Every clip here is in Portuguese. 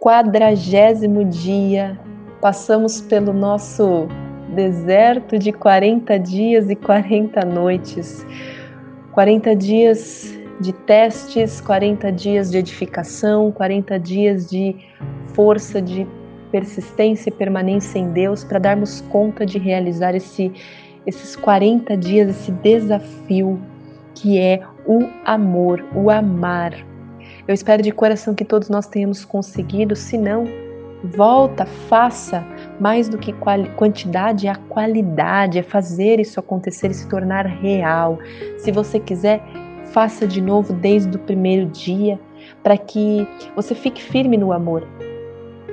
quadragésimo dia, passamos pelo nosso deserto de 40 dias e 40 noites. 40 dias de testes, 40 dias de edificação, 40 dias de força, de persistência e permanência em Deus para darmos conta de realizar esse, esses 40 dias, esse desafio que é o amor, o amar. Eu espero de coração que todos nós tenhamos conseguido, se não, volta, faça mais do que quantidade, é a qualidade, é fazer isso acontecer e se tornar real. Se você quiser, faça de novo desde o primeiro dia, para que você fique firme no amor.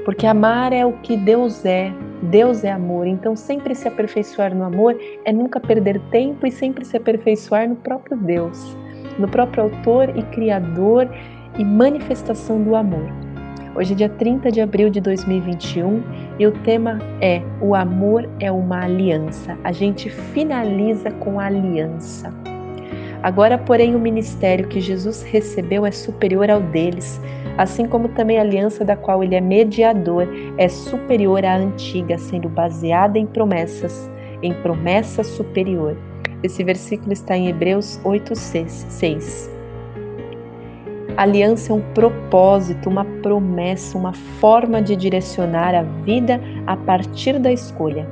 Porque amar é o que Deus é, Deus é amor, então sempre se aperfeiçoar no amor é nunca perder tempo e sempre se aperfeiçoar no próprio Deus, no próprio Autor e Criador e manifestação do amor. Hoje é dia 30 de abril de 2021 e o tema é O amor é uma aliança. A gente finaliza com a aliança. Agora, porém, o ministério que Jesus recebeu é superior ao deles, assim como também a aliança da qual ele é mediador é superior à antiga, sendo baseada em promessas, em promessa superior. Esse versículo está em Hebreus 8, 6. Aliança é um propósito, uma promessa, uma forma de direcionar a vida a partir da escolha.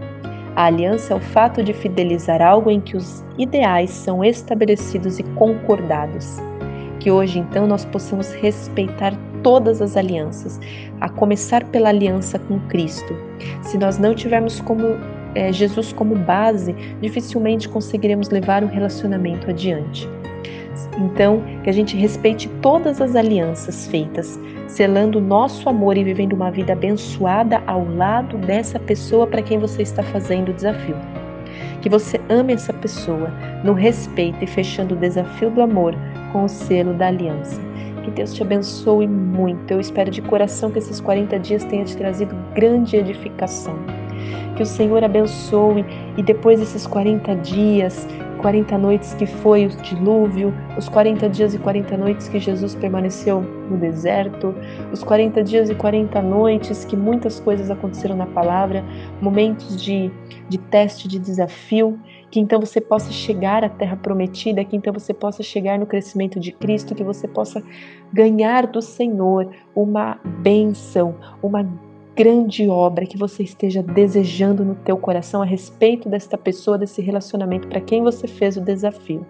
A aliança é o fato de fidelizar algo em que os ideais são estabelecidos e concordados. Que hoje, então, nós possamos respeitar todas as alianças, a começar pela aliança com Cristo. Se nós não tivermos como é, Jesus como base, dificilmente conseguiremos levar o relacionamento adiante. Então, que a gente respeite todas as alianças feitas, selando o nosso amor e vivendo uma vida abençoada ao lado dessa pessoa para quem você está fazendo o desafio. Que você ame essa pessoa no respeito e fechando o desafio do amor com o selo da aliança. Que Deus te abençoe muito. Eu espero de coração que esses 40 dias tenham te trazido grande edificação. Que o Senhor abençoe e depois desses 40 dias 40 noites que foi o dilúvio, os 40 dias e 40 noites que Jesus permaneceu no deserto, os 40 dias e 40 noites que muitas coisas aconteceram na palavra, momentos de, de teste, de desafio, que então você possa chegar à terra prometida, que então você possa chegar no crescimento de Cristo, que você possa ganhar do Senhor uma bênção, uma grande obra que você esteja desejando no teu coração a respeito desta pessoa, desse relacionamento para quem você fez o desafio.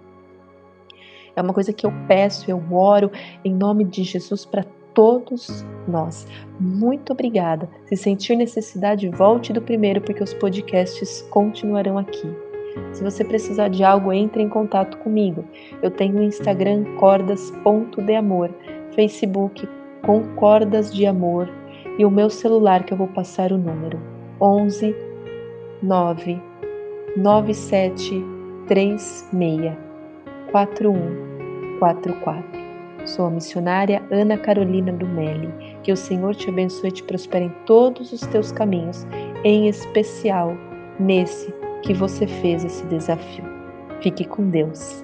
É uma coisa que eu peço, eu oro em nome de Jesus para todos nós. Muito obrigada. Se sentir necessidade, volte do primeiro, porque os podcasts continuarão aqui. Se você precisar de algo, entre em contato comigo. Eu tenho o Instagram cordas.deamor, Facebook com cordas de amor e o meu celular que eu vou passar o número 11 9 97 36 4144. Sou a missionária Ana Carolina Dumelli. Que o Senhor te abençoe e te prospere em todos os teus caminhos, em especial nesse que você fez esse desafio. Fique com Deus.